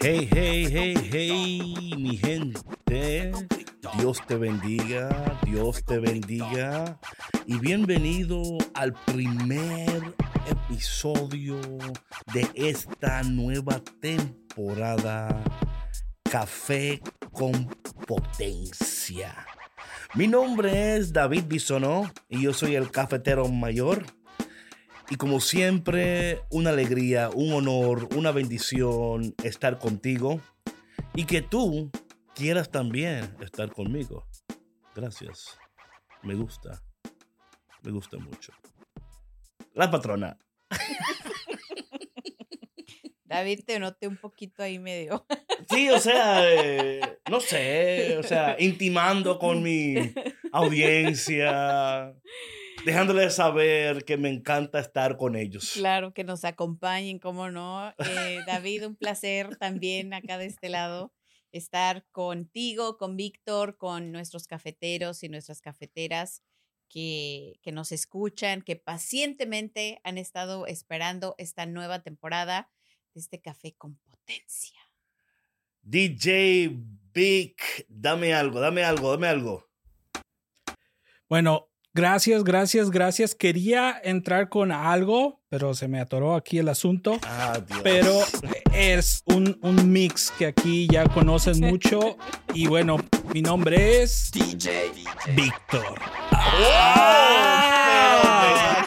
Hey, hey, hey, hey, mi gente. Dios te bendiga, Dios te bendiga. Y bienvenido al primer episodio de esta nueva temporada Café con Potencia. Mi nombre es David Bisonó y yo soy el cafetero mayor. Y como siempre, una alegría, un honor, una bendición estar contigo y que tú quieras también estar conmigo. Gracias. Me gusta. Me gusta mucho. La patrona. David, te noté un poquito ahí medio. Sí, o sea, eh, no sé, o sea, intimando con mi audiencia, dejándole saber que me encanta estar con ellos. Claro, que nos acompañen, cómo no. Eh, David, un placer también acá de este lado estar contigo, con Víctor, con nuestros cafeteros y nuestras cafeteras que, que nos escuchan, que pacientemente han estado esperando esta nueva temporada de este café con potencia. DJ Vic, dame algo, dame algo, dame algo. Bueno, Gracias, gracias, gracias. Quería entrar con algo, pero se me atoró aquí el asunto. Ah, pero es un, un, mix que aquí ya conocen mucho. Y bueno, mi nombre es DJ Víctor. Ah,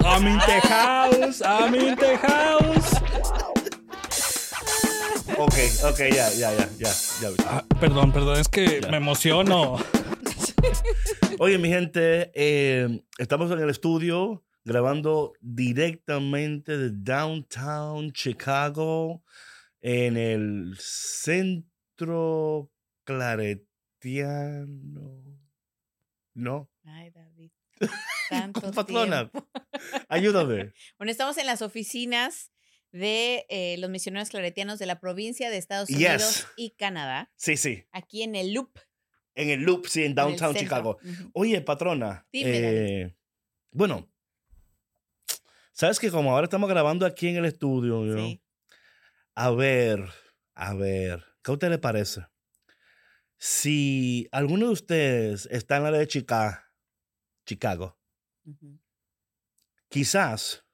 I'm in the house, I'm in the house. Ok, ok, ya, ya, ya, ya. ya. Ah, perdón, perdón, es que ya. me emociono. Oye, mi gente, eh, estamos en el estudio grabando directamente de Downtown Chicago, en el centro claretiano. ¿No? Ay, David. Tanto Patrona, ayúdame. Bueno, estamos en las oficinas de eh, los misioneros claretianos de la provincia de Estados Yes. Unidos y Canadá, Sí, sí, aquí en el Loop. En el Loop, sí, en Downtown. Chicago. Oye, patrona. Dime, eh, bueno, sabes que como ahora estamos grabando aquí en el estudio, a ver, a ver, ¿qué a usted le parece? Si alguno de ustedes está en la área de Chicago, Chicago, quizás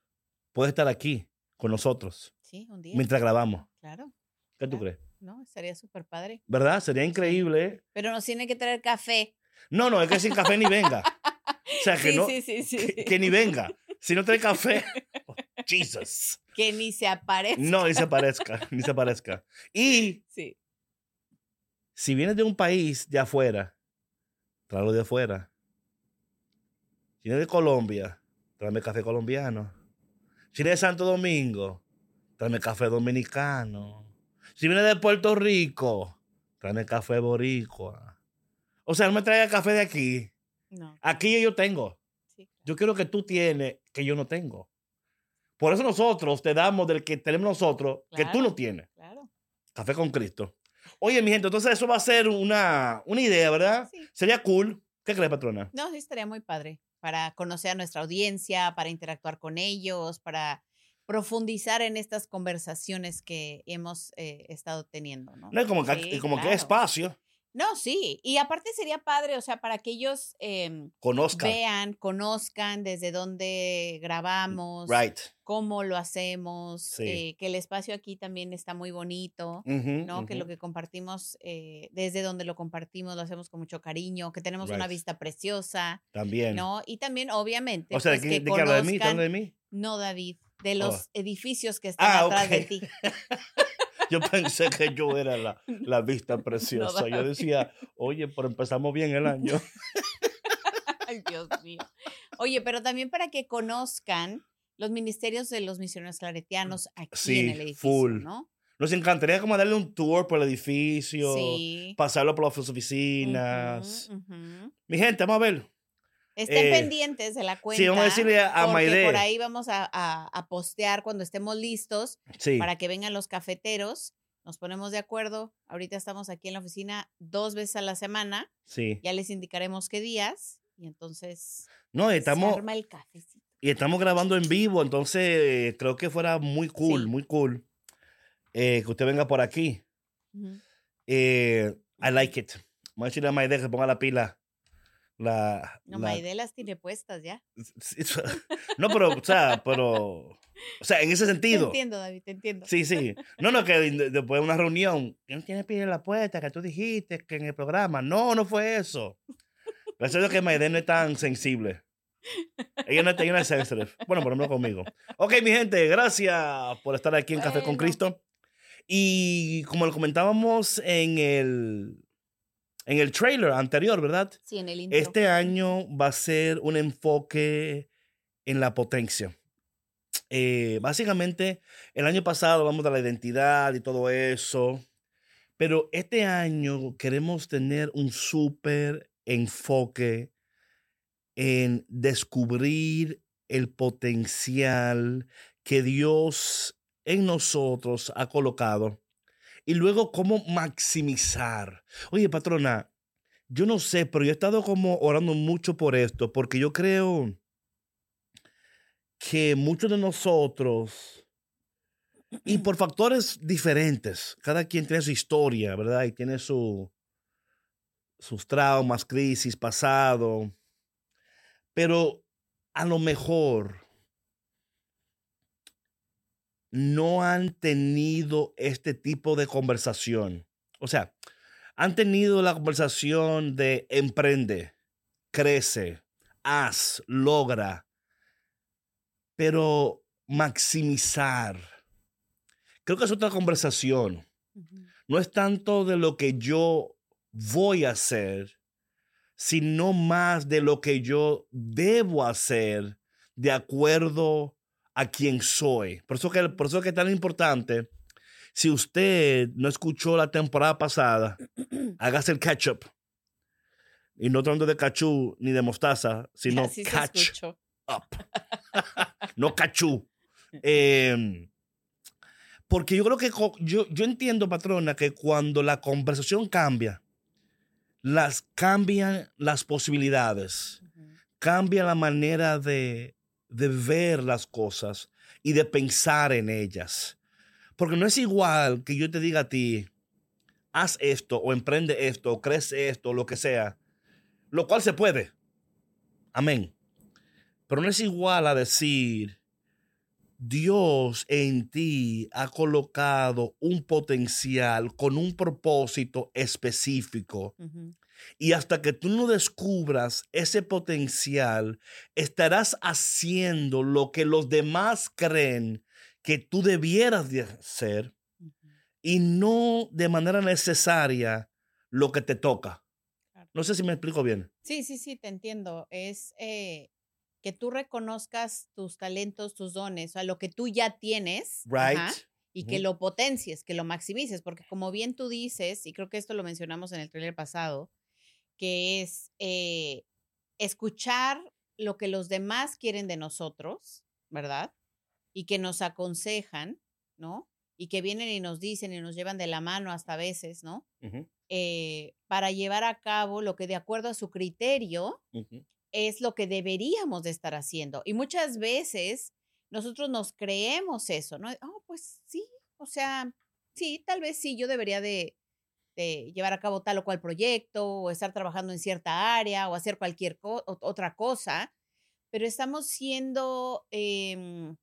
puede estar aquí con nosotros Sí, un día. mientras grabamos. Claro, ¿Qué tú crees? ¿No? Estaría súper padre. ¿Verdad? Sería increíble. Pero nos tiene que traer café. No, no, es que sin café ni venga. O sea, que sí, no, sí, sí, sí. que, que ni venga. Si no trae café, oh, Jesus. Que ni se aparezca. No, ni se parezca, ni se parezca. Y Sí. si vienes de un país de afuera, tráelo de afuera. Si vienes de Colombia, tráeme café colombiano. Si vienes de Santo Domingo, tráeme café dominicano. Si vienes de Puerto Rico, tráeme café boricua. O sea, no me traiga café de aquí. No. Aquí yo tengo. Sí. Yo quiero que tú tienes que yo no tengo. Por eso nosotros te damos del que tenemos nosotros que tú no tienes. Claro. Café con Cristo. Oye, mi gente, entonces eso va a ser una, una idea, ¿verdad? Sí. Sería cool. ¿Qué crees, patrona? No, sí, estaría muy padre para conocer a nuestra audiencia, para interactuar con ellos, para profundizar en estas conversaciones que hemos eh, estado teniendo, ¿no? No como que, Sí, como que claro. espacio. No, sí. Y aparte sería padre, o sea, para que ellos em, Conozcan. vean, conozcan desde dónde grabamos, Right. cómo lo hacemos, Sí. eh, que el espacio aquí también está muy bonito. ¿no? Que lo que compartimos, eh, desde donde lo compartimos, lo hacemos con mucho cariño, que tenemos una vista preciosa, También. ¿no? Y también, obviamente, o sea, pues, ¿de, que qué- de de mí? No, David, de Oh. los edificios que están Ah, atrás de ok. ti. Yo pensé que yo era la, la vista preciosa. yo decía, oye, pero empezamos bien el año. Ay, Dios mío. Oye, pero también para que conozcan los ministerios de los misioneros claretianos aquí Sí, en el edificio, full. ¿no? Nos encantaría como darle un tour por el edificio, Sí. pasarlo por las oficinas. Mi gente, vamos a ver. Estén Eh, pendientes de la cuenta. sí, vamos a decirle a- a porque Maide. por ahí vamos a, a- a postear cuando estemos listos Sí. para que vengan los cafeteros. Nos ponemos de acuerdo. Ahorita estamos aquí en la oficina dos veces a la semana. Sí. Ya les indicaremos qué días. Y entonces No, se estamos, arma el cafecito. y estamos grabando en vivo, entonces eh, creo que fuera muy cool, Sí. muy cool eh, que usted venga por aquí. Ujú. Eh, I like it. Vamos a decirle a Maide que ponga la pila. La, No, la- Maide las tiene puestas ya. No, pero, o sea, pero, o sea, en ese Te sentido. entiendo, David, te entiendo. Sí, sí. No, no, que de- después de una reunión, ¿quién tiene pila en la puerta que tú dijiste que en el programa? No, no fue eso. Gracias a Dios que Maide no es tan sensible. Ella no, ella no es sensitive. Bueno, por ejemplo, conmigo. Ok, mi gente, gracias por estar aquí en Café con. Cristo. Y como lo comentábamos en el, en el trailer anterior, ¿verdad? Sí, en el intro. Este año va a ser un enfoque en la potencia. Eh, básicamente, el año pasado hablamos de la identidad y todo eso, pero este año queremos tener un súper enfoque en descubrir el potencial que Dios en nosotros ha colocado y luego cómo maximizar. Oye, patrona, yo no sé, pero yo he estado como orando mucho por esto, porque yo creo que muchos de nosotros, y por factores diferentes, cada quien tiene su historia, ¿verdad? Y tiene su, sus traumas, crisis, pasado, pero a lo mejor no han tenido este tipo de conversación. O sea, han tenido la conversación de emprende, crece, haz, logra, pero maximizar. Creo que es otra conversación. No es tanto de lo que yo voy a hacer, sino más de lo que yo debo hacer de acuerdo a quien soy. Por eso que, por eso que es tan importante. Si usted no escuchó la temporada pasada, hágase el catch up. Y no tanto de cachú ni de mostaza, sino Así catch up. no cachú. Em, porque yo creo que yo, yo entiendo, patrona, que cuando la conversación cambia, las cambian las posibilidades, cambia la manera de, de ver las cosas y de pensar en ellas. Porque no es igual que yo te diga a ti, haz esto o emprende esto o crece esto o lo que sea, lo cual se puede. Amén. Pero no es igual a decir, Dios en ti ha colocado un potencial con un propósito específico. Y hasta que tú no descubras ese potencial, estarás haciendo lo que los demás creen que tú debieras de hacer y no de manera necesaria lo que te toca. Claro. No sé si me explico bien. Sí, sí, sí, te entiendo. Es eh, que tú reconozcas tus talentos, tus dones, o sea, lo que tú ya tienes. Right? ajá, y que lo potencies, que lo maximices, porque como bien tú dices, y creo que esto lo mencionamos en el trailer pasado, que es eh, escuchar lo que los demás quieren de nosotros, ¿verdad? Y que nos aconsejan, ¿no? Y que vienen y nos dicen y nos llevan de la mano hasta a veces, ¿no? Eh, para llevar a cabo lo que de acuerdo a su criterio es lo que deberíamos de estar haciendo. Y muchas veces nosotros nos creemos eso, ¿no? Oh, pues sí, o sea, sí, tal vez sí, yo debería de, este, llevar a cabo tal o cual proyecto, o estar trabajando en cierta área, o hacer cualquier co- otra cosa, pero estamos siendo em,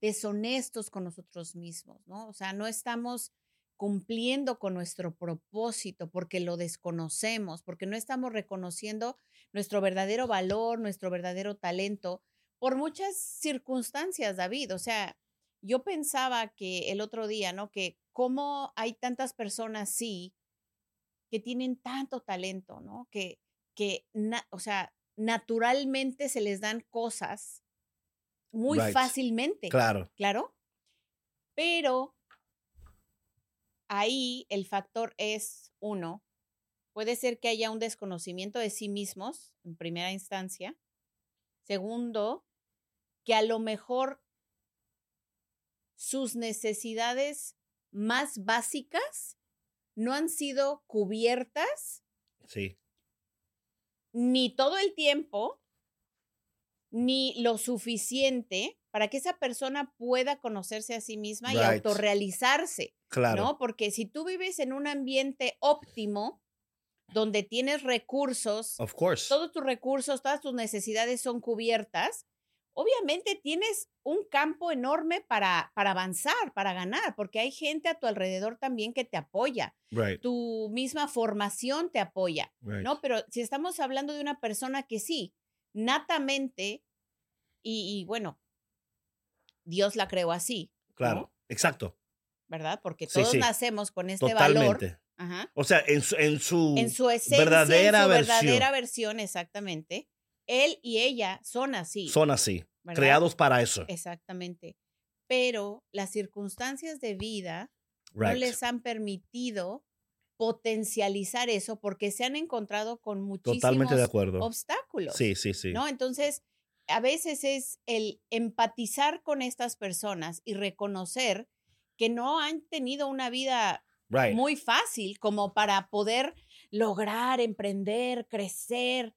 deshonestos con nosotros mismos, ¿no? O sea, no estamos cumpliendo con nuestro propósito porque lo desconocemos, porque no estamos reconociendo nuestro verdadero valor, nuestro verdadero talento, por muchas circunstancias, David. O sea, yo pensaba que el otro día, ¿no? Que cómo hay tantas personas, sí, que tienen tanto talento, ¿no? Que, que na- o sea, naturalmente se les dan cosas muy Right. fácilmente. Claro. Claro. Pero ahí el factor es uno. Puede ser que haya un desconocimiento de sí mismos en primera instancia. Segundo, que a lo mejor sus necesidades más básicas no han sido cubiertas Sí. ni todo el tiempo, ni lo suficiente para que esa persona pueda conocerse a sí misma y autorrealizarse, Claro. ¿no? Porque si tú vives en un ambiente óptimo, donde tienes recursos, Of course. todos tus recursos, todas tus necesidades son cubiertas, obviamente tienes un campo enorme para, para avanzar, para ganar, porque hay gente a tu alrededor también que te apoya, Right. tu misma formación te apoya. right. ¿no? Pero si estamos hablando de una persona que sí, natamente, y, y bueno, Dios la creó así, Claro. ¿no? Exacto. ¿verdad? Porque todos sí. nacemos con este valor. Ajá, O sea, en su, en su, En su esencia, verdadera en su versión. verdadera versión, exactamente. Él y ella son así. son así. ¿verdad? Creados para eso. Exactamente. Pero las circunstancias de vida no les han permitido potencializar eso porque se han encontrado con muchísimos Totalmente de acuerdo. obstáculos. Sí, sí, sí. ¿no? Entonces, a veces es el empatizar con estas personas y reconocer que no han tenido una vida right. muy fácil como para poder lograr, emprender, crecer,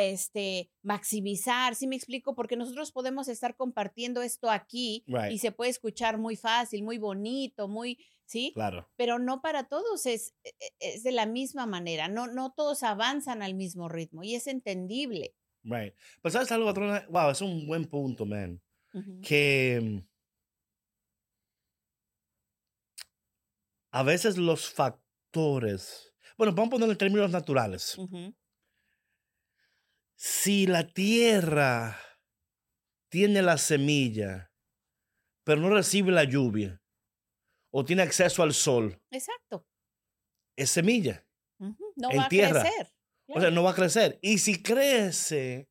este, maximizar, ¿sí me explico? Porque nosotros podemos estar compartiendo esto aquí Right. y se puede escuchar muy fácil, muy bonito, muy, ¿sí? Claro. Pero no para todos es, e- e- es de la misma manera, no, no todos avanzan al mismo ritmo y es entendible. Right. Pero sabes algo, patrona? Wow, es un buen punto, man. Que mm, a veces los factores. Bueno, vamos a ponerlo en términos naturales. Ujú. Si la tierra tiene la semilla, pero no recibe la lluvia, o tiene acceso al sol, Exacto. es semilla. No En va a tierra. crecer. O sea, no va a crecer. Y si crece,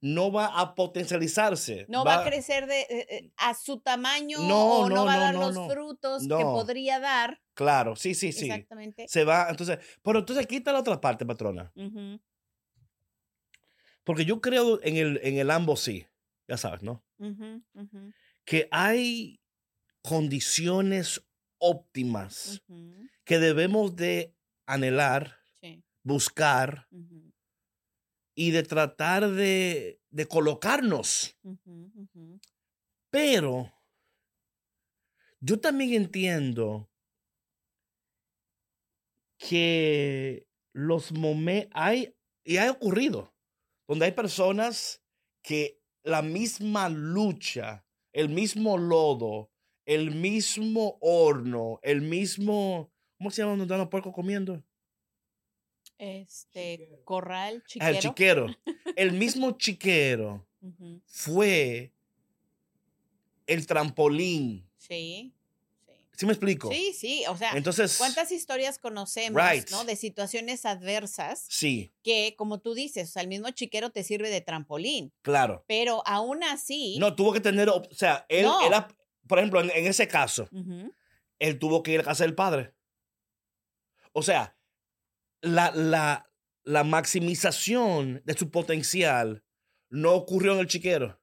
no va a potencializarse. No va, a crecer de, eh, eh, a su tamaño No, o no, no, va a dar los frutos que podría dar. Claro, sí, sí, sí. Exactamente. Se va, entonces, pero entonces quita la otra parte, patrona. Porque yo creo en el, en el ambos sí, ya sabes, ¿no? Que hay condiciones óptimas que debemos de anhelar, Sí. buscar y de tratar de, de colocarnos. Pero yo también entiendo que los momentos hay y ha ocurrido donde hay personas que la misma lucha, el mismo lodo, el mismo horno, el mismo ¿cómo se llama donde están los puercos comiendo? Este, corral, Ah, El chiquero. chiquero. El mismo chiquero fue el trampolín. Sí, sí. ¿Sí me explico? Sí, sí. O sea, Entonces, ¿cuántas historias conocemos, Right. ¿no? De situaciones adversas sí, que, como tú dices, o sea, el mismo chiquero te sirve de trampolín. claro. Pero aún así. No, tuvo que tener, o sea, él No. era, por ejemplo, en, en ese caso, él tuvo que ir a casa del padre. O sea, la, la, la maximización de su potencial no ocurrió en el chiquero.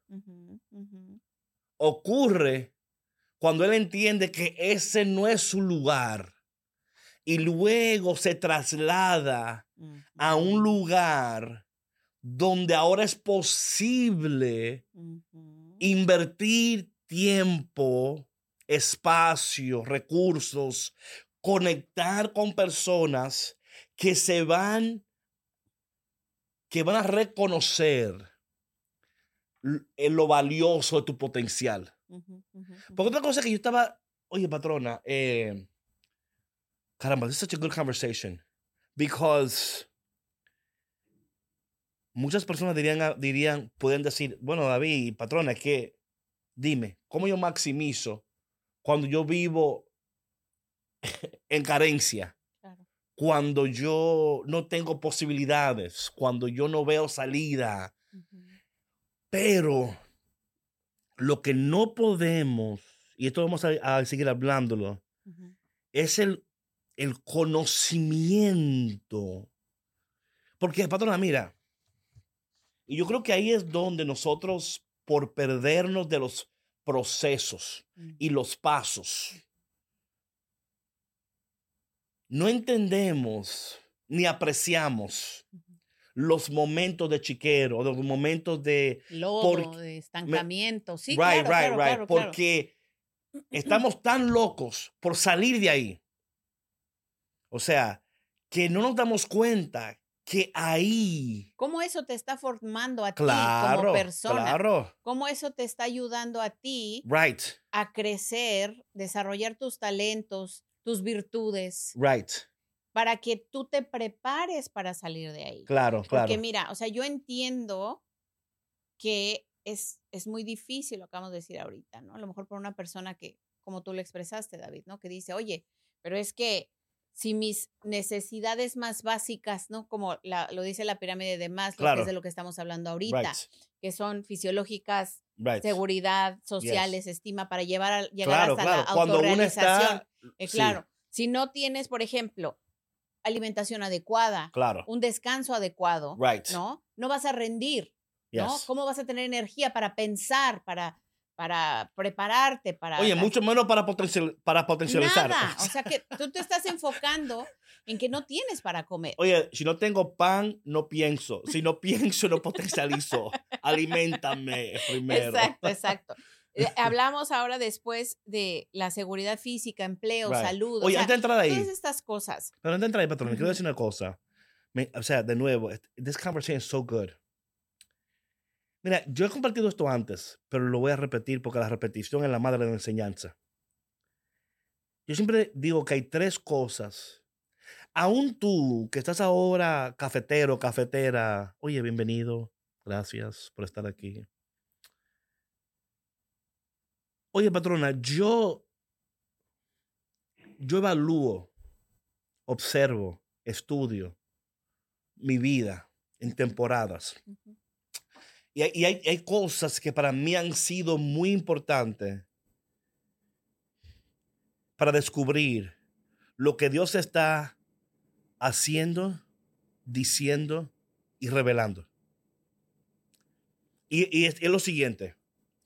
Ocurre cuando él entiende que ese no es su lugar y luego se traslada a un lugar donde ahora es posible invertir tiempo, espacio, recursos, conectar con personas que se van, que van a reconocer eh, lo valioso de tu potencial. Porque otra cosa que yo estaba, oye, patrona, eh, caramba, this is such a good conversation. Because muchas personas dirían, ah, dirían, pueden decir, bueno, David, patrona, es que, dime, ¿cómo yo maximizo cuando yo vivo en carencia? Claro. Cuando yo no tengo posibilidades, cuando yo no veo salida. Ujú, Pero lo que no podemos, y esto vamos a, a seguir hablándolo, es el, el conocimiento. Porque, patrona, mira, y yo creo que ahí es donde nosotros, por perdernos de los procesos Mm. y los pasos, no entendemos ni apreciamos. Los momentos de chiquero, los momentos de, Lodo, Porque- de estancamiento. Sí, right, claro, right, claro, right. claro. Porque estamos tan locos por salir de ahí. O sea, que no nos damos cuenta que ahí, ¿Cómo eso te está formando a ti claro, como persona? claro, ¿Cómo eso te está ayudando a ti right, a crecer, desarrollar tus talentos, tus virtudes, right, para que tú te prepares para salir de ahí? claro, claro. Porque mira, o sea, yo entiendo que es, es muy difícil, lo acabamos de decir ahorita, ¿no? A lo mejor por una persona que, como tú lo expresaste, David, ¿no? Que dice, oye, pero es que si mis necesidades más básicas, ¿no? Como la, lo dice la pirámide de Maslow, que Claro. es de lo que estamos hablando ahorita, right, que son fisiológicas, right. seguridad, sociales, estima, para llevar a, llegar Claro, hasta claro. la Cuando uno autorrealización. está, Eh, sí, claro, si no tienes, por ejemplo, alimentación adecuada, claro, un descanso adecuado, right, ¿no? No vas a rendir, ¿no? ¿Cómo vas a tener energía para pensar, para, para prepararte, para... Oye, mucho menos para, potencial, para potencializar. Nada, o sea que tú te estás enfocando en que no tienes para comer. Oye, si no tengo pan, no pienso. Si no pienso, no potencializo. Aliméntame primero. Exacto, exacto. Eh, Hablamos ahora después de la seguridad física, empleo, Right. salud, o Oye, sea, antes de entrar ahí, todas estas cosas. pero antes de entrar ahí, patrón, quiero Ujú. decir una cosa. Me- o sea, de nuevo, est- this conversation is so good. Mira, yo he compartido esto antes, pero lo voy a repetir porque la repetición es la madre de la enseñanza. Yo siempre digo que hay tres cosas. Aún tú, que estás ahora cafetero, cafetera, oye, bienvenido, gracias por estar aquí. Oye, patrona, yo, yo evalúo, observo, estudio mi vida en temporadas. Y hay, y hay- hay cosas que para mí han sido muy importantes para descubrir lo que Dios está haciendo, diciendo y revelando. Y, y es, es lo siguiente.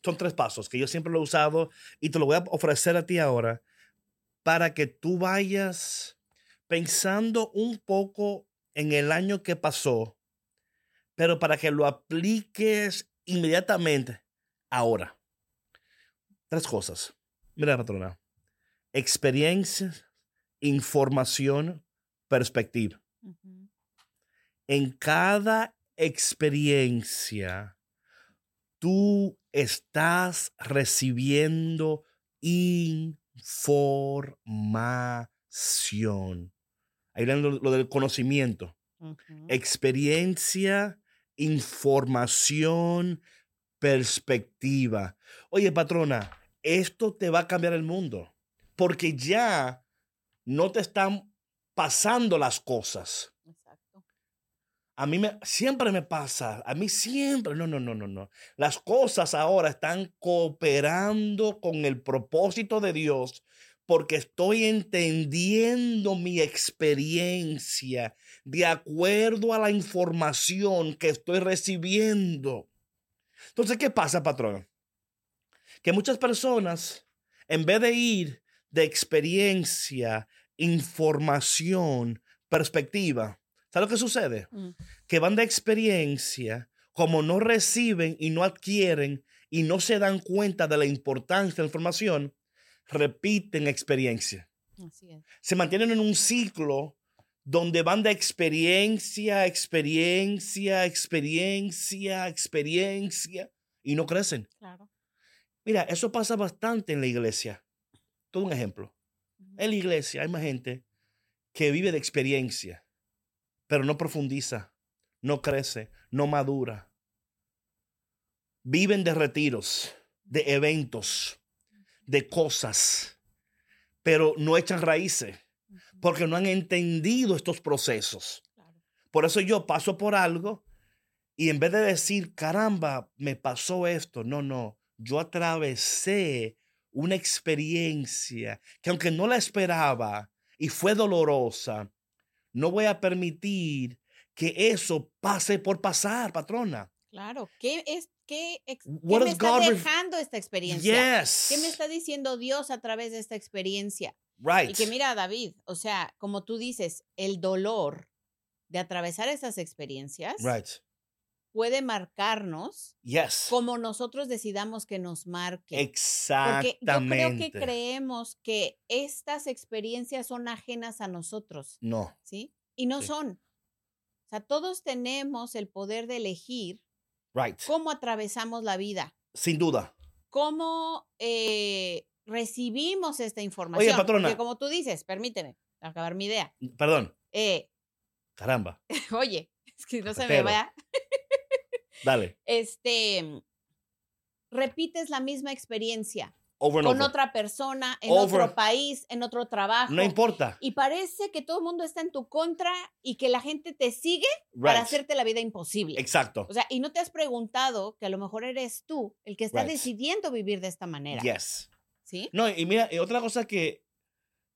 Son tres pasos que yo siempre lo he usado y te lo voy a ofrecer a ti ahora para que tú vayas pensando un poco en el año que pasó, pero para que lo apliques inmediatamente ahora. Tres cosas. Mira, patrona. Experiencias, información, perspectiva. En cada experiencia, tú estás recibiendo información. Ahí viene lo, lo del conocimiento. Experiencia, información, perspectiva. Oye, patrona, esto te va a cambiar el mundo. Porque ya no te están pasando las cosas. A mí me, siempre me pasa, a mí siempre, no, no, no, no, no. Las cosas ahora están cooperando con el propósito de Dios porque estoy entendiendo mi experiencia de acuerdo a la información que estoy recibiendo. Entonces, ¿qué pasa, patrón? Que muchas personas, en vez de ir de experiencia, información, perspectiva, ¿sabes lo que sucede? Mm. que van de experiencia, como no reciben y no adquieren y no se dan cuenta de la importancia de la información, repiten experiencia. Así es. Se mantienen en un ciclo donde van de experiencia, experiencia, experiencia, experiencia y no crecen. Claro. Mira, eso pasa bastante en la iglesia. Todo un ejemplo. En la iglesia hay más gente que vive de experiencia, pero no profundiza, no crece, no madura. Viven de retiros, de eventos, de cosas, pero no echan raíces porque no han entendido estos procesos. Por eso yo paso por algo y en vez de decir, caramba, me pasó esto, no, no, yo atravesé una experiencia que aunque no la esperaba y fue dolorosa, no voy a permitir que eso pase por pasar, patrona. Claro. ¿Qué es qué, ex- qué me está God dejando esta experiencia? Yes. ¿Qué me está diciendo Dios a través de esta experiencia? Right. Y que mira, David, o sea, como tú dices, el dolor de atravesar esas experiencias Right. Puede marcarnos Yes. como nosotros decidamos que nos marque. Porque Exactamente. yo creo que creemos que estas experiencias son ajenas a nosotros, No. ¿sí? Y no Sí. son. O sea, todos tenemos el poder de elegir Right. cómo atravesamos la vida, Sin duda. cómo eh, recibimos esta información. patrona. Porque como tú dices, permíteme acabar mi idea. Perdón. Eh, Caramba. oye, es que no se me vaya. Dale. Este, repites la misma experiencia Over con over. otra persona, en Over. otro país, en otro trabajo. No importa. Y parece que todo el mundo está en tu contra y que la gente te sigue para hacerte la vida imposible. Exacto. O sea, y no te has preguntado que a lo mejor eres tú el que está Right. decidiendo vivir de esta manera. Yes. ¿Sí? No, y mira, y otra cosa que,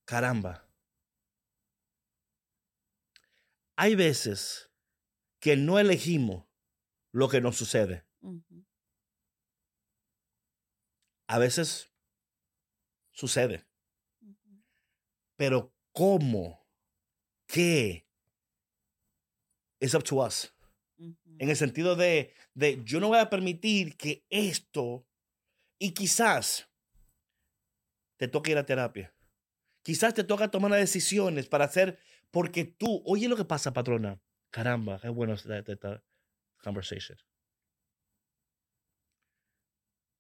caramba, hay veces que no elegimos lo que nos sucede. A veces sucede, pero ¿cómo? ¿Qué? It's up to us. En el sentido de, de yo no voy a permitir que esto, y quizás te toque ir a terapia. Quizás te toca tomar las decisiones para hacer, porque tú, oye lo que pasa, patrona. Caramba, qué bueno esta conversation.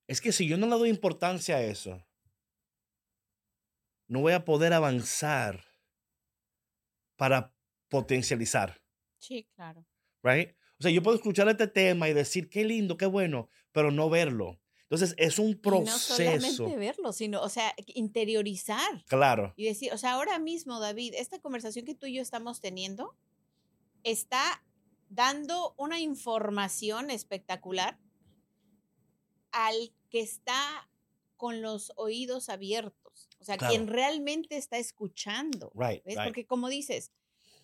Es que si yo no le doy importancia a eso, no voy a poder avanzar para potencializar Sí, claro. right? O sea, yo puedo escuchar este tema y decir, qué lindo, qué bueno, pero no verlo. Entonces, es un Y no proceso. solamente verlo, sino, o sea, interiorizar Claro, y decir, o sea, ahora mismo, David, esta conversación que tú y yo estamos teniendo está dando una información espectacular al que está con los oídos abiertos, o sea, Claro. quien realmente está escuchando. right, ¿Ves? right. Porque como dices,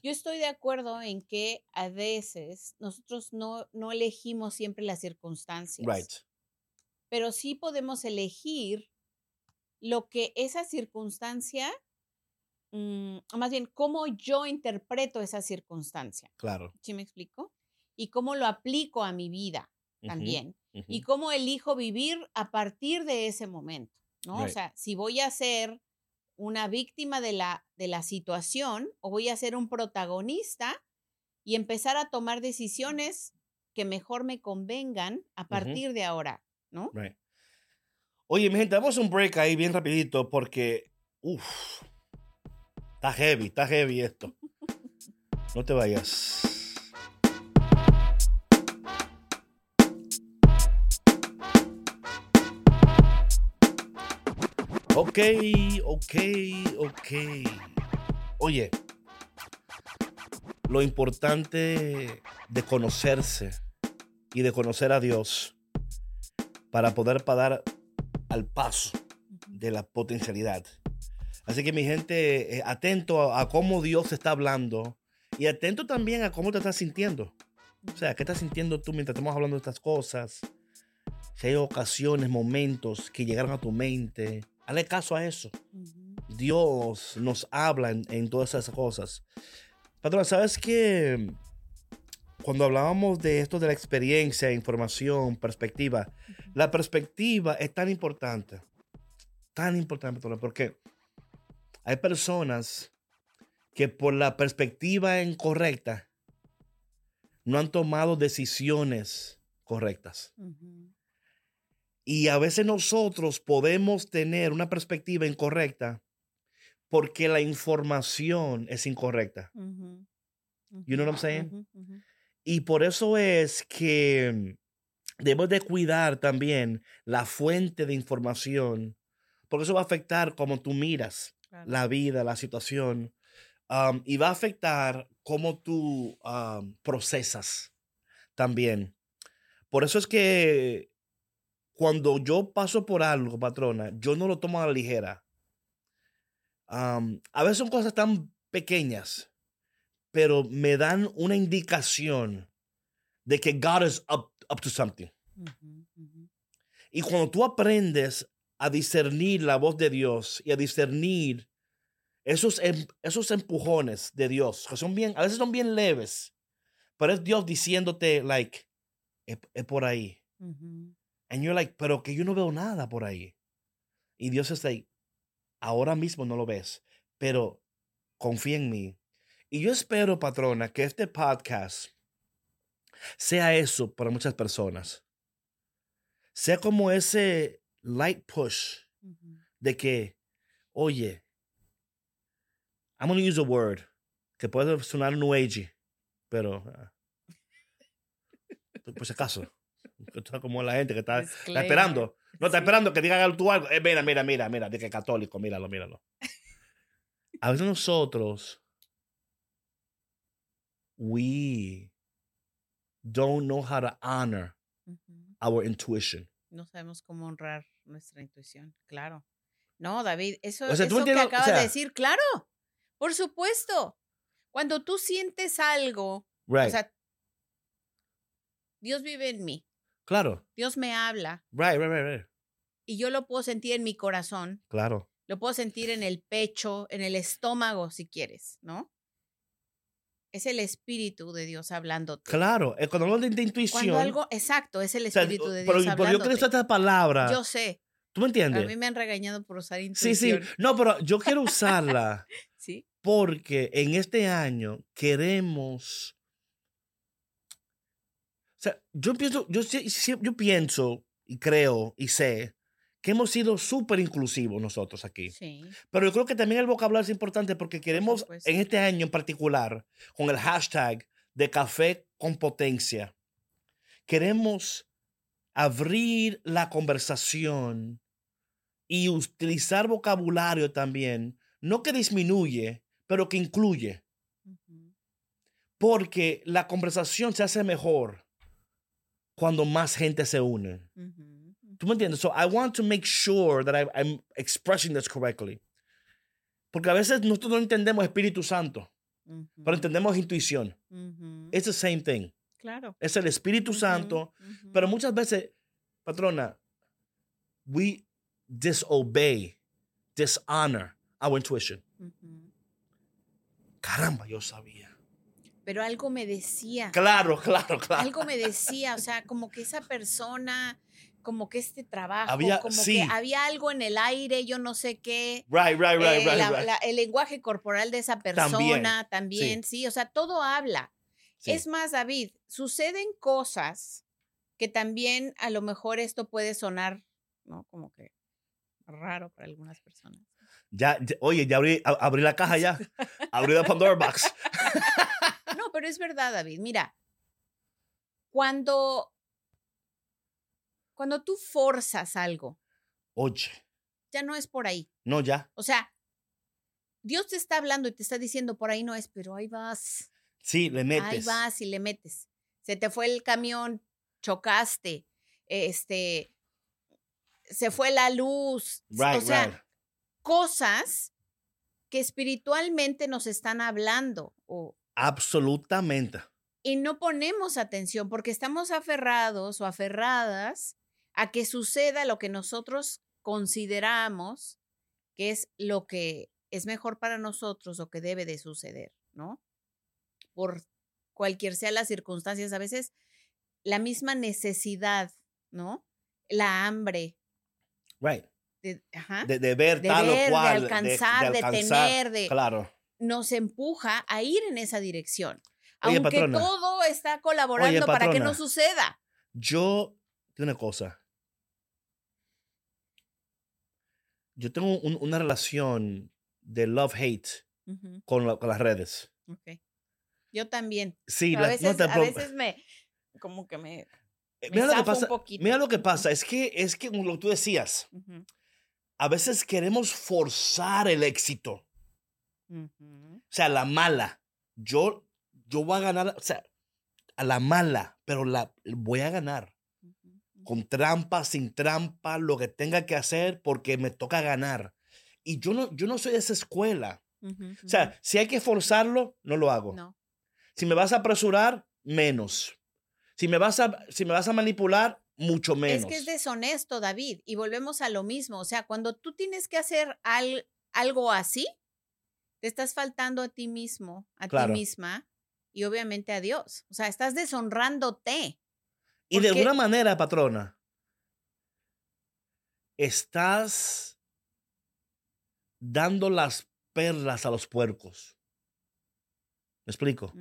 yo estoy de acuerdo en que a veces nosotros no, no elegimos siempre las circunstancias, right. pero sí podemos elegir lo que esa circunstancia, mm, o más bien, cómo yo interpreto esa circunstancia. Claro. ¿Sí me explico? Y cómo lo aplico a mi vida también. Y cómo elijo vivir a partir de ese momento, ¿no? O sea, si voy a ser una víctima de la, de la situación o voy a ser un protagonista y empezar a tomar decisiones que mejor me convengan a partir de ahora, ¿no? Right. Oye, mi gente, vamos a un break ahí bien rapidito porque, uff, está heavy, está heavy esto. No te vayas. Ok, ok, ok. Oye, lo importante de conocerse y de conocer a Dios para poder dar al paso de la potencialidad. Así que mi gente, eh, atento a, a cómo Dios está hablando y atento también a cómo te estás sintiendo. O sea, ¿qué estás sintiendo tú mientras estamos hablando de estas cosas? Si hay ocasiones, momentos que llegaron a tu mente, hazle caso a eso. Dios nos habla en, en todas esas cosas. Patrón, ¿sabes que cuando hablábamos de esto de la experiencia, información, perspectiva, la perspectiva es tan importante, tan importante, patrona, porque hay personas que por la perspectiva incorrecta no han tomado decisiones correctas. Y a veces nosotros podemos tener una perspectiva incorrecta porque la información es incorrecta. You know what I'm saying? Y por eso es que debemos de cuidar también la fuente de información, porque eso va a afectar cómo tú miras Claro. la vida, la situación, um, y va a afectar cómo tú um, procesas también. Por eso es que cuando yo paso por algo, patrona, yo no lo tomo a la ligera. Um, a veces son cosas tan pequeñas, pero me dan una indicación de que God is up, up to something. Y cuando tú aprendes a discernir la voz de Dios y a discernir esos, em- esos empujones de Dios, que son bien, a veces son bien leves, pero es Dios diciéndote, like, es, es por ahí. Ujú. And you're like, pero que yo no veo nada por ahí. Y Dios está like, ahora mismo no lo ves, pero confía en mí. Y yo espero, patrona, que este podcast sea eso para muchas personas. Sea como ese light push de que, oye, I'm going to use a word que puede sonar new age, pero ah, por si acaso, como la gente que está, está esperando, no está Sí. esperando que digan tú algo, eh, mira, mira, mira, mira, de que católico, míralo, míralo. A veces nosotros, we don't know how to honor our intuition. No sabemos cómo honrar nuestra intuición, claro. No, David, eso, O sea, eso que o acabas sea- de decir, claro, por supuesto. Cuando tú sientes algo, Right. o sea, Dios vive en mí, claro. Dios me habla Right, right, right, right. y yo lo puedo sentir en mi corazón, Claro. lo puedo sentir en el pecho, en el estómago, si quieres, ¿no? Es el espíritu de Dios hablándote. Claro. Es cuando hablamos de, de intuición. Cuando algo, exacto, es el o sea, espíritu de pero, Dios pero yo hablándote. usar esta palabra. Yo sé, ¿Tú me a entiendes? mí me han regañado por usar Sí, intuición. sí. No, pero yo quiero usarla ¿Sí? porque en este año queremos. O sea, yo pienso, yo, sí- sí- yo pienso y creo y sé que hemos sido súper inclusivos nosotros aquí. Sí. Pero yo creo que también el vocabulario es importante porque queremos, en este año en particular, con el hashtag de café con potencia, queremos abrir la conversación y utilizar vocabulario también, no que disminuye, pero que incluye, porque la conversación se hace mejor cuando más gente se une. Ujú. ¿Tú me entiendes? So I want to make sure that I- I'm expressing this correctly. Porque a veces nosotros no entendemos Espíritu Santo, Ujú. pero entendemos intuición. It's the same thing. Claro. Es el Espíritu Santo, pero muchas veces, patrona, we disobey, dishonor our intuition. Caramba, yo sabía. Pero algo me decía. Claro, claro, claro. Algo me decía, o sea, como que esa persona, como que este trabajo, Había- como sí. que había algo en el aire, yo no sé qué. Right, right, right, eh, right, la- la- el lenguaje corporal de esa persona también, sí, o sea, todo habla. Sí. Es más, David, suceden cosas que también a lo mejor esto puede sonar, ¿no? Como que raro para algunas personas. Ya, ya- oye, ya abrí, a- abrí la caja ya. Abrí la Pandora Box. No, pero es verdad, David. Mira, cuando, cuando tú forzas algo, Oye, ya no es por ahí. no, ya. O sea, Dios te está hablando y te está diciendo por ahí no es, pero ahí vas, Sí, le metes. ahí vas y le metes. Se te fue el camión, chocaste, este, se fue la luz. Right, o sea, right. cosas que espiritualmente nos están hablando o, Absolutamente. y no ponemos atención porque estamos aferrados o aferradas a que suceda lo que nosotros consideramos que es lo que es mejor para nosotros o que debe de suceder, ¿no? Por cualquier sea las circunstancias, a veces la misma necesidad, ¿no? La hambre, Right. de, ajá, de, de ver de tal ver, de o cual. alcanzar, de alcanzar. tener, de- Claro. nos empuja a ir en esa dirección. Oye, Aunque patrona. todo está colaborando para que no suceda. Yo, una cosa. Yo tengo un- una relación de love-hate con, la- con las redes. Yo también. Sí, Pero a la- veces, no te a veces me, como que me, Eh, me Mira lo que pasa. Mira lo que pasa. Es que, es que como tú decías, a veces queremos forzar el éxito. O sea, la mala. Yo, yo voy a ganar, o sea, a la mala, pero la voy a ganar. Con trampa, sin trampa, lo que tenga que hacer porque me toca ganar. Y yo no, yo no soy de esa escuela. O sea, si hay que forzarlo, no lo hago. no. Si me vas a apresurar, menos. Si me vas a, si me vas a manipular, mucho menos. Es que es deshonesto, David, y volvemos a lo mismo. O sea, cuando tú tienes que hacer al- algo así, te estás faltando a ti mismo, a Claro. ti misma y obviamente a Dios. O sea, estás deshonrándote. Y de alguna manera, patrona, estás dando las perlas a los puercos. ¿Me explico?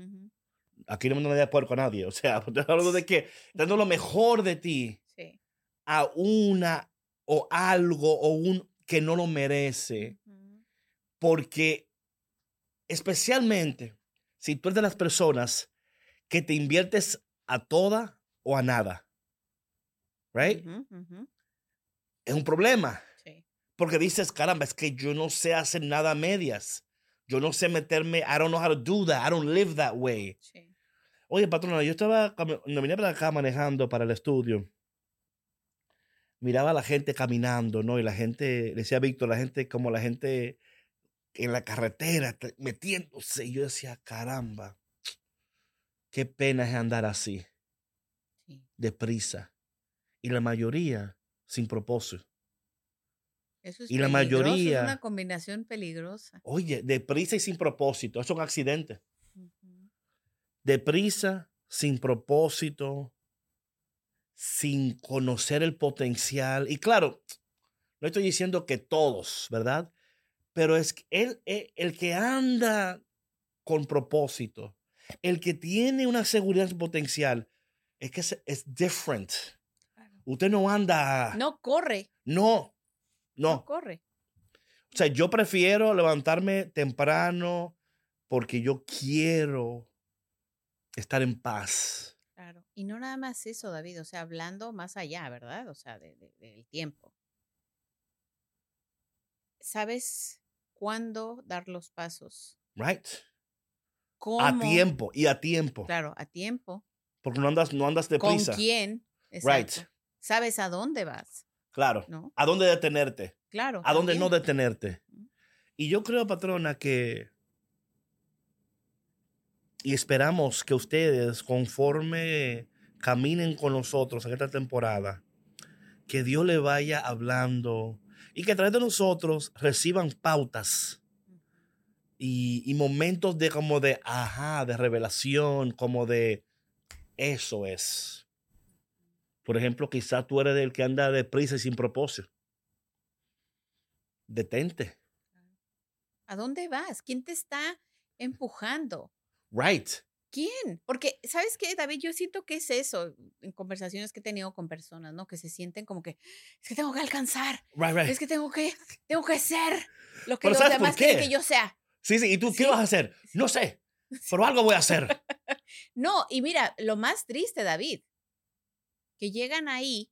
Aquí no me nadie de puerco a nadie. O sea, hablando de que dando lo mejor de ti Sí. a una o algo o un que no lo merece. Porque especialmente si tú eres de las personas que te inviertes a toda o a nada. Right? ujú, ujú, Es un problema. sí. Porque dices, caramba, es que yo no sé hacer nada a medias. Yo no sé meterme, I don't know how to do that. I don't live that way. Sí. Oye, patrona, yo estaba, cuando vine para acá manejando para el estudio, miraba a la gente caminando, ¿no? Y la gente, decía Víctor, la gente, como la gente en la carretera, te- metiéndose. Y yo decía, caramba, qué pena es andar así, sí. Deprisa. Y la mayoría sin propósito. Eso es Y la mayoría- Es una combinación peligrosa. Oye, deprisa y sin propósito. Eso es un accidente. Deprisa, sin propósito, sin conocer el potencial. Y claro, no estoy diciendo que todos, ¿verdad? Pero es que él, eh, el que anda con propósito, el que tiene una seguridad potencial, es que es, es different. Usted no anda. No corre. No, No, no. corre. O sea, yo prefiero levantarme temprano porque yo quiero estar en paz. Claro. Y no nada más eso, David. O sea, hablando más allá, ¿verdad? O sea, de- de- del tiempo. ¿Sabes cuándo dar los pasos? Right? ¿Cómo? A tiempo y a tiempo. Claro, a tiempo. Porque no andas, no andas deprisa. ¿Con quién? Right. Exacto. ¿Sabes a dónde vas? Claro. ¿No? ¿A dónde detenerte? Claro. ¿A dónde no también. detenerte? Ujú. Y yo creo, patrona, que... Y esperamos que ustedes, conforme caminen con nosotros en esta temporada, que Dios le vaya hablando y que a través de nosotros reciban pautas y, y momentos de como de, ajá, de revelación, como de, eso es. Por ejemplo, quizás tú eres el que anda deprisa y sin propósito. Detente. ¿A dónde vas? ¿Quién te está empujando? Right. ¿Quién? Porque, ¿sabes qué, David? Yo siento que es eso, en conversaciones que he tenido con personas, ¿no? Que se sienten como que, es que tengo que alcanzar, Right, right. es que tengo que, tengo que ser lo que Pero los ¿sabes por demás quieren que yo sea. Sí, sí. ¿Y tú qué vas a hacer? No sé. Pero algo voy a hacer. No, y mira, lo más triste, David, que llegan ahí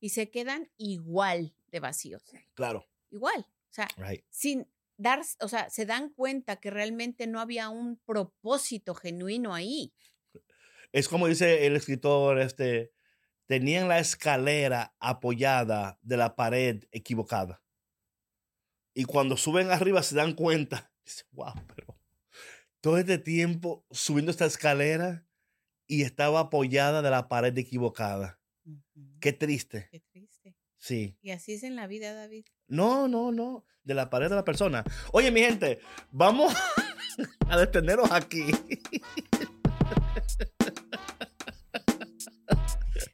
y se quedan igual de vacíos, Claro. igual, o sea, Right. sin dar, o sea, se dan cuenta que realmente no había un propósito genuino ahí. Es como dice el escritor, este, tenían la escalera apoyada de la pared equivocada. Y cuando suben arriba se dan cuenta, dice, wow, pero todo este tiempo subiendo esta escalera y estaba apoyada de la pared equivocada. Qué triste. Qué triste. Sí. Y así es en la vida, David. No, no, no. De la pared de la persona. Oye, mi gente, vamos a detenernos aquí.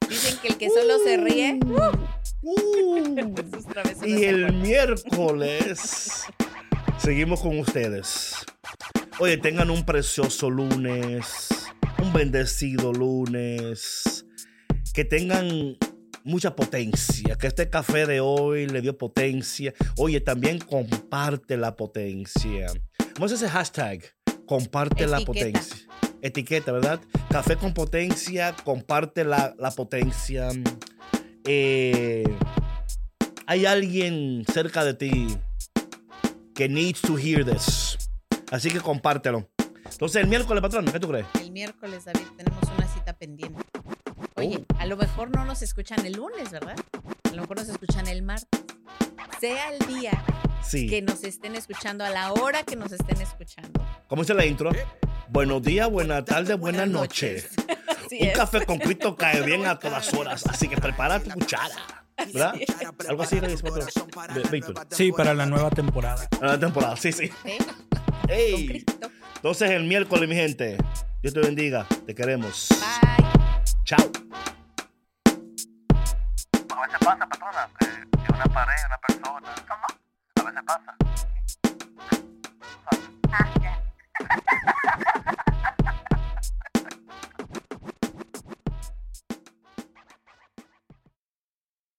Dicen que el que solo se ríe. Uh. otra vez. Y el miércoles seguimos con ustedes. Oye, tengan un precioso lunes, un bendecido lunes, que tengan mucha potencia, que este café de hoy le dio potencia. Oye, también comparte la potencia. Vamos a ese hashtag, comparte la potencia. Etiqueta, ¿verdad? Café con potencia, comparte la, la potencia. Eh, hay alguien cerca de ti que needs to hear this. Así que compártelo. Entonces, el miércoles, patrón, ¿qué tú crees? El miércoles, David, tenemos una cita pendiente. Oye, Oh. a lo mejor no nos escuchan el lunes, ¿verdad? A lo mejor nos escuchan el martes. Sea el día Sí. que nos estén escuchando, a la hora que nos estén escuchando. ¿Cómo dice la intro? Buenos días, buenas tardes, buenas noches. Así Un es. café con Cristo cae bien a todas horas, así que prepara tu cuchara. ¿Verdad? Algo así. De- Víctor. Sí, para la nueva temporada. La temporada, sí, sí. ¿Eh? Con Ey. Cristo. Entonces, el miércoles, mi gente. Dios te bendiga. Te queremos. Bye. Chao. A veces pasa, patrona, que, una pareja, una persona. ¿Cómo? A veces pasa. Ah, ya.